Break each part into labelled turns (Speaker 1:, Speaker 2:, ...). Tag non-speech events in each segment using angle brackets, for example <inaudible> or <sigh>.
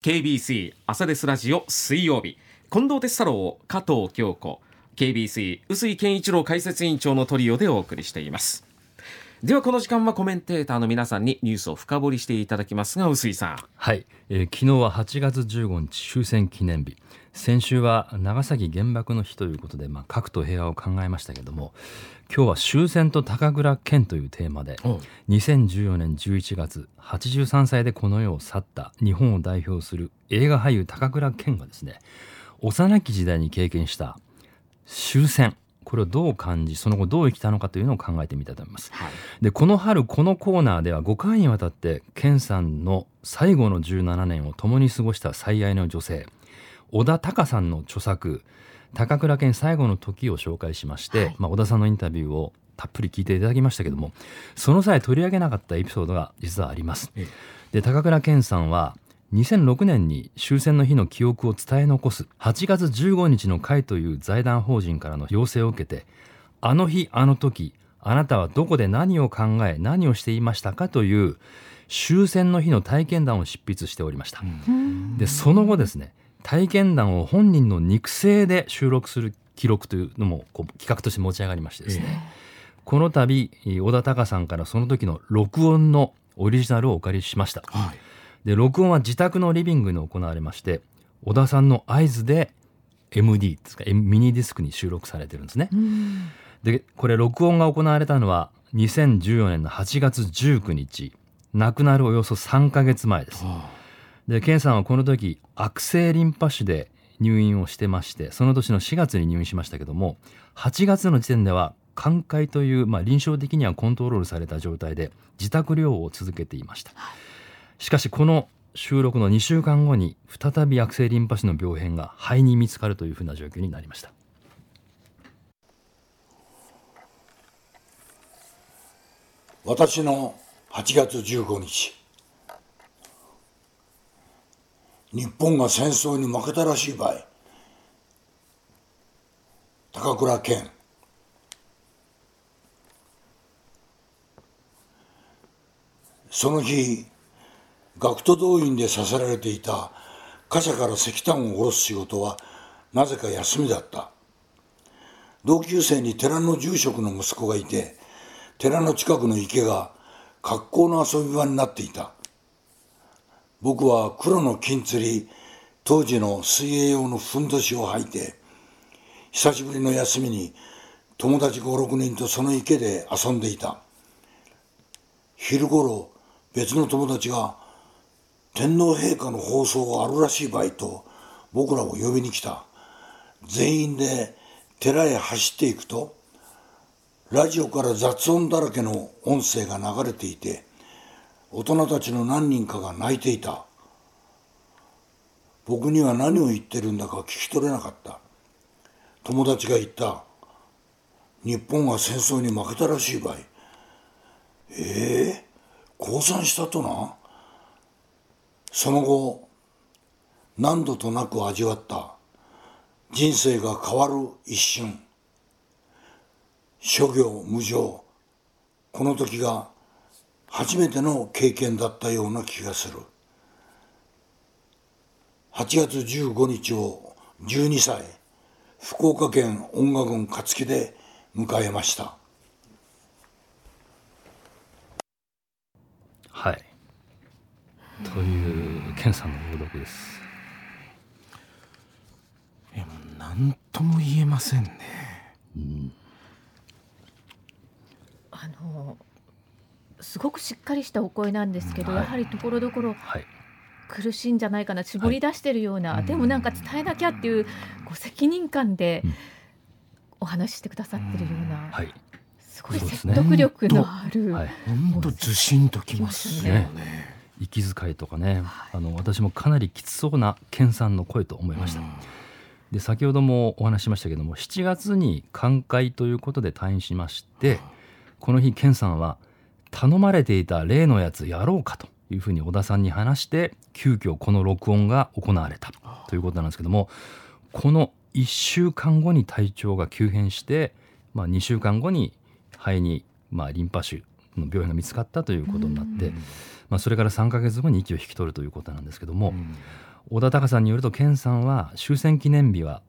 Speaker 1: KBC 朝ですラジオ水曜日。近藤哲太郎加藤京子。KBC 臼井健一郎解説委員長のトリオでお送りしています。ではこの時間はコメンテーターの皆さんにニュースを深掘りしていただきますが臼井さん。
Speaker 2: はい、えー、昨日は8月15日終戦記念日。先週は長崎原爆の日ということで、まあ、核と平和を考えましたけども今日は終戦と高倉健というテーマで2014年11月83歳でこの世を去った日本を代表する映画俳優高倉健がですね幼き時代に経験した終戦これをどう感じその後どう生きたのかというのを考えてみたいと思います、はい、でこの春このコーナーでは5回にわたって健さんの最後の17年を共に過ごした最愛の女性小田隆さんの著作高倉健最後の時を紹介しまして、はい、まあ、小田さんのインタビューをたっぷり聞いていただきましたけどもその際取り上げなかったエピソードが実はあります。で高倉健さんは2006年に終戦の日の記憶を伝え残す8月15日の会という財団法人からの要請を受けてあの日あの時あなたはどこで何を考え何をしていましたかという終戦の日の体験談を執筆しておりました。でその後ですね体験談を本人の肉声で収録する記録というのもこう企画として持ち上がりましてですね、えー、この度小田隆さんからその時の録音のオリジナルをお借りしました。はいで録音は自宅のリビングに行われまして小田さんの合図で MD ですかミニディスクに収録されてるんですね。でこれ録音が行われたのは2014年の8月19日亡くなるおよそ3か月前です。で健さんはこの時悪性リンパ腫で入院をしてましてその年の4月に入院しましたけども8月の時点では寛解という、まあ、臨床的にはコントロールされた状態で自宅療養を続けていました。はいしかしこの収録の2週間後に再び悪性リンパ腫の病変が肺に見つかるというふうな状況になりました。
Speaker 3: 私の8月15日。日本が戦争に負けたらしい場合高倉健。その日学徒動員でさせられていた貨車から石炭を下ろす仕事はなぜか休みだった。同級生に寺の住職の息子がいて寺の近くの池が格好の遊び場になっていた。僕は黒の金釣り当時の水泳用のふんどしを履いて久しぶりの休みに友達56人とその池で遊んでいた。昼ごろ別の友達が天皇陛下の放送があるらしい場合と僕らを呼びに来た。全員で寺へ走っていくとラジオから雑音だらけの音声が流れていて大人たちの何人かが泣いていた。僕には何を言ってるんだか聞き取れなかった。友達が言った。日本が戦争に負けたらしい場合ええー、降参したとな？その後何度となく味わった人生が変わる一瞬。諸行無常。この時が初めての経験だったような気がする。8月15日を12歳福岡県音楽郡勝木で迎えました。
Speaker 2: はい。という健さんの朗読です。
Speaker 1: いやもう何とも言えませんね、うん、
Speaker 4: あのすごくしっかりしたお声なんですけど、はい、やはりところどころ、はい、苦しいんじゃないかな絞り出してるような、はい、でもなんか伝えなきゃっていうご責任感でお話ししてくださってるような、はい、すごい説得力のある
Speaker 1: 本当、ずしんときますね。ね
Speaker 2: 息遣いとかね、はい、あの私もかなりきつそうな健さんの声と思いました。で先ほどもお話しましたけども7月に寛解ということで退院しましてこの日健さんは頼まれていた例のやつやろうかというふうに小田さんに話して急遽この録音が行われたということなんですけどもこの1週間後に体調が急変して、まあ、2週間後に肺に、まあ、リンパ腫の病変が見つかったということになって。まあ、それから3か月後に息を引き取るということなんですけども、小田隆さんによると健さんは終戦記念日は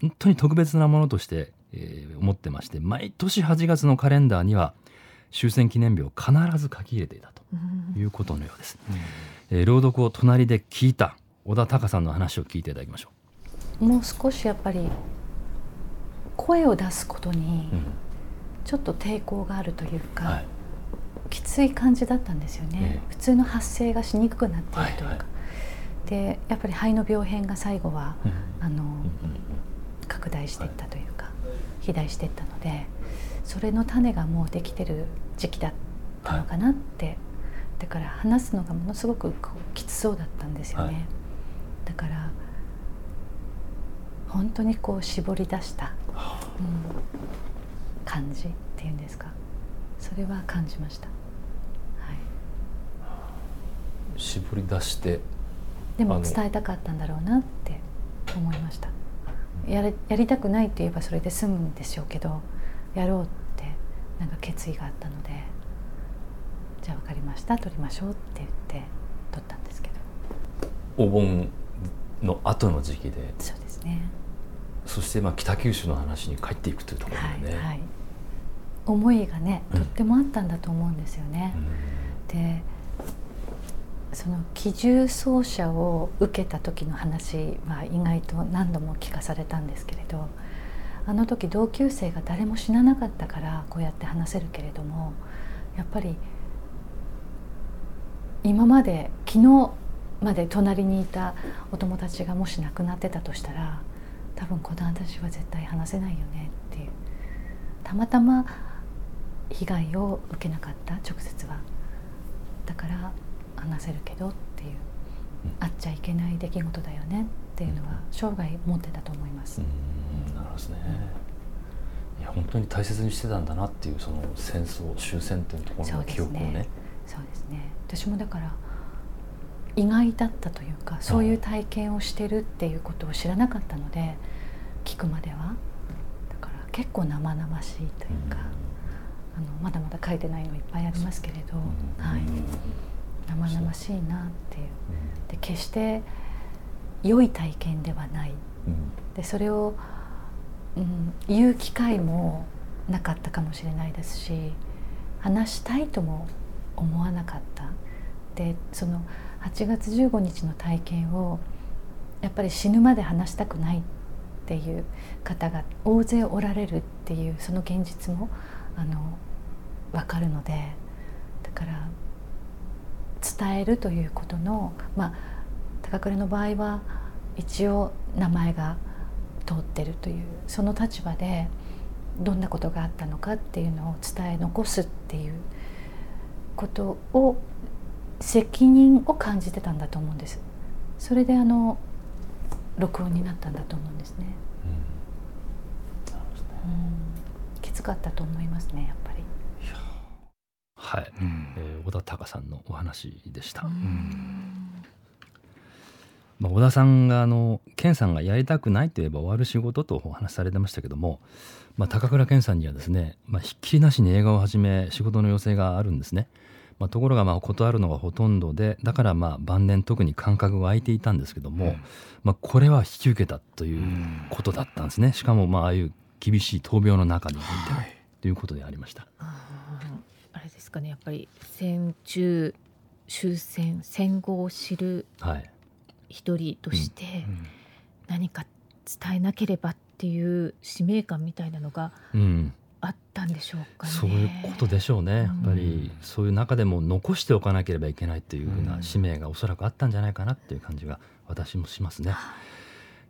Speaker 2: 本当に特別なものとして、えー、思ってまして毎年8月のカレンダーには終戦記念日を必ず書き入れていたということのようです、うん、えー、朗読を隣で聞いた小田隆さんの話を聞いていただきましょ
Speaker 5: う。もう少しやっぱり声を出すことにちょっと抵抗があるというか、うんはい、きつい感じだったんですよね、えー、普通の発声がしにくくなっているというか、はいはい、でやっぱり肺の病変が最後は、うん、あの拡大していったというか、肥大していったのでそれの種がもうできてる時期だったのかなって、はい、だから話すのがものすごくこうきつそうだったんですよね、はい、だから本当にこう絞り出した、うん、感じっていうんですかそれは感じました、はい、
Speaker 2: 絞り出して
Speaker 5: でも伝えたかったんだろうなって思いました。やれやりたくないって言えばそれで済むんでしょうけどやろうってなんか決意があったのでじゃあ分かりました取りましょうって言って取ったんですけど。
Speaker 2: お盆の後の時期で。
Speaker 5: そうですね。
Speaker 2: そしてまあ北九州の話に帰っていくというところでね、はいはい、
Speaker 5: 思いがねとってもあったんだと思うんですよね、うん、でその機銃奏者を受けた時の話は意外と何度も聞かされたんですけれどあの時同級生が誰も死ななかったからこうやって話せるけれどもやっぱり今まで昨日まで隣にいたお友達がもし亡くなってたとしたら多分この私は絶対話せないよねっていう。たまたま被害を受けなかった直接は。だから話せるけどっていう、あっちゃいけない出来事だよねっていうのは生涯持ってたと思います。
Speaker 2: なるほどですね、いや本当に大切にしてたんだなっていうその戦争終戦っていうところの記憶をね。
Speaker 5: そうですね。私もだから意外だったというかそういう体験をしてるっていうことを知らなかったので聞くまでは。だから結構生々しいというか、あのまだまだ書いてないのいっぱいありますけれど、はい、生々しいなっていう。で決して良い体験ではない、でそれを、うん、言う機会もなかったかもしれないですし話したいとも思わなかった。でその8月15日の体験をやっぱり死ぬまで話したくないっていう方が大勢おられるっていうその現実もあの分かるのでだから伝えるということのまあ高倉の場合は一応名前が通ってるというその立場でどんなことがあったのかっていうのを伝え残すっていうことを責任を感じてたんだと思うんです。それであの録音になったんだと思うんですね、うん、きつかったと思いますねやっぱり。
Speaker 2: はい、うん、えー、小田隆さんのお話でした、まあ、小田さんがあの健さんがやりたくないといえば終わる仕事とお話しされてましたけども、まあ、高倉健さんにはですね、まあ、ひっきりなしに映画をはじめ仕事の要請があるんですね。まあ、ところがまあ断るのがほとんどでだからまあ晩年特に感覚が空いていたんですけども、うん、まあ、これは引き受けたということだったんですね。しかもまあああいう厳しい闘病の中において、はい、ということでありました。
Speaker 4: あれですかね。やっぱり戦中終戦戦後を知る一人として何か伝えなければっていう使命感みたいなのが、うん。あったんでしょうか、ね、
Speaker 2: そういうことでしょうね、やっぱりそういう中でも残しておかなければいけないというふうな使命がおそらくあったんじゃないかなっていう感じが私もしますね。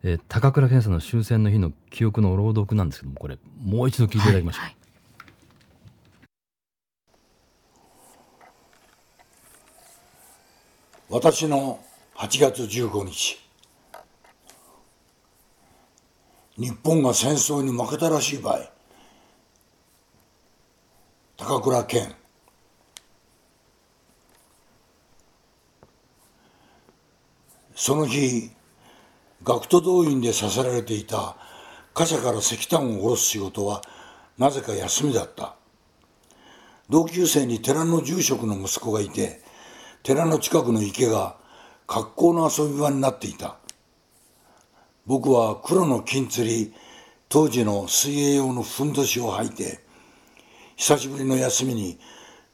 Speaker 2: えー、高倉健さんの終戦の日の記憶の朗読なんですけどもこれもう一度聞いていただきましょう。はい。はい。
Speaker 3: 私の8月15日。日本が戦争に負けたらしい場合高倉健。その日学徒動員でさせられていた貨車から石炭を下ろす仕事はなぜか休みだった。同級生に寺の住職の息子がいて寺の近くの池が格好の遊び場になっていた。僕は黒の金釣り当時の水泳用のふんどしを履いて久しぶりの休みに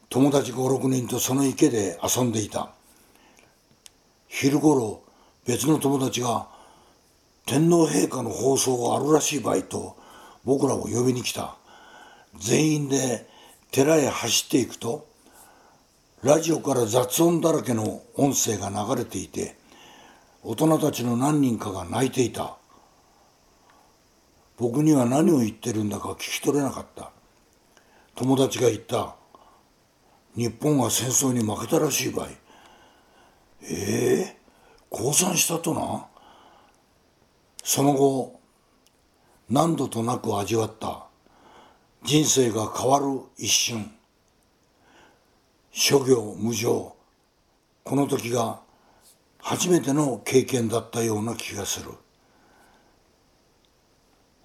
Speaker 3: 友達56人とその池で遊んでいた。昼ごろ別の友達が天皇陛下の放送があるらしい場合と僕らを呼びに来た。全員で寺へ走っていくとラジオから雑音だらけの音声が流れていて大人たちの何人かが泣いていた。僕には何を言ってるんだか聞き取れなかった。友達が言った。日本が戦争に負けたらしい場合。ええー、降参したとな？その後何度となく味わった人生が変わる一瞬。諸行無常。この時が初めての経験だったような気がする。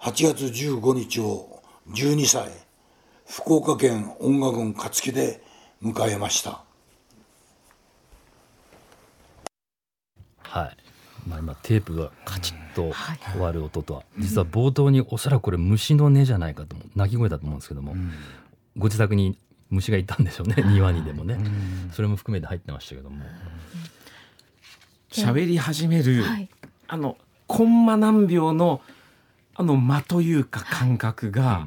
Speaker 3: 8月15日を12歳福岡県音楽郡勝木で迎えました。
Speaker 2: はい。まあ、今テープがカチッと終わる音とは、実は冒頭におそらくこれ虫の音じゃないかと鳴き声だと思うんですけども、ご自宅に虫がいたんでしょうね <laughs> 庭にでもね、それも含めて入ってましたけども。
Speaker 1: 喋り始める、はい、あのコンマ何秒のあの間というか感覚が、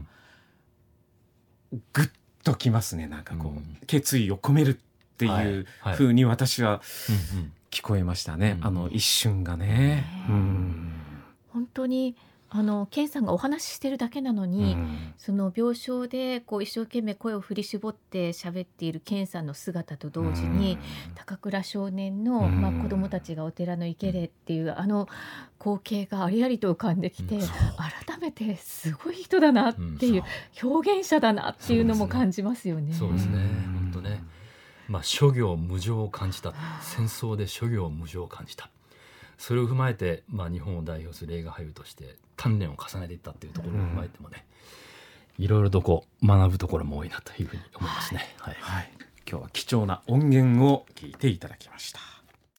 Speaker 1: ぐっときますねなんかこう、うん、決意を込めるっていうふうに私は聞こえましたね、あの一瞬がね。うん、
Speaker 4: 本当にあの健さんがお話ししてるだけなのに、うん、その病床でこう一生懸命声を振り絞って喋っている健さんの姿と同時に、うん、高倉少年の、うん、まあ、子供たちがお寺の池でっていう、あの光景がありありと浮かんできて、改めてすごい人だなっていう、表現者だなっていうのも感じますよね。
Speaker 2: そうですねまあ、諸行無常を感じた。戦争で諸行無常を感じた。それを踏まえて、まあ、日本を代表する映画俳優として鍛錬を重ねていったっていうところを踏まえてもね、いろいろとこう学ぶところも多いなというふうに思いますね。はい、はい、
Speaker 1: 今日は貴重な音源を聞いていただきました。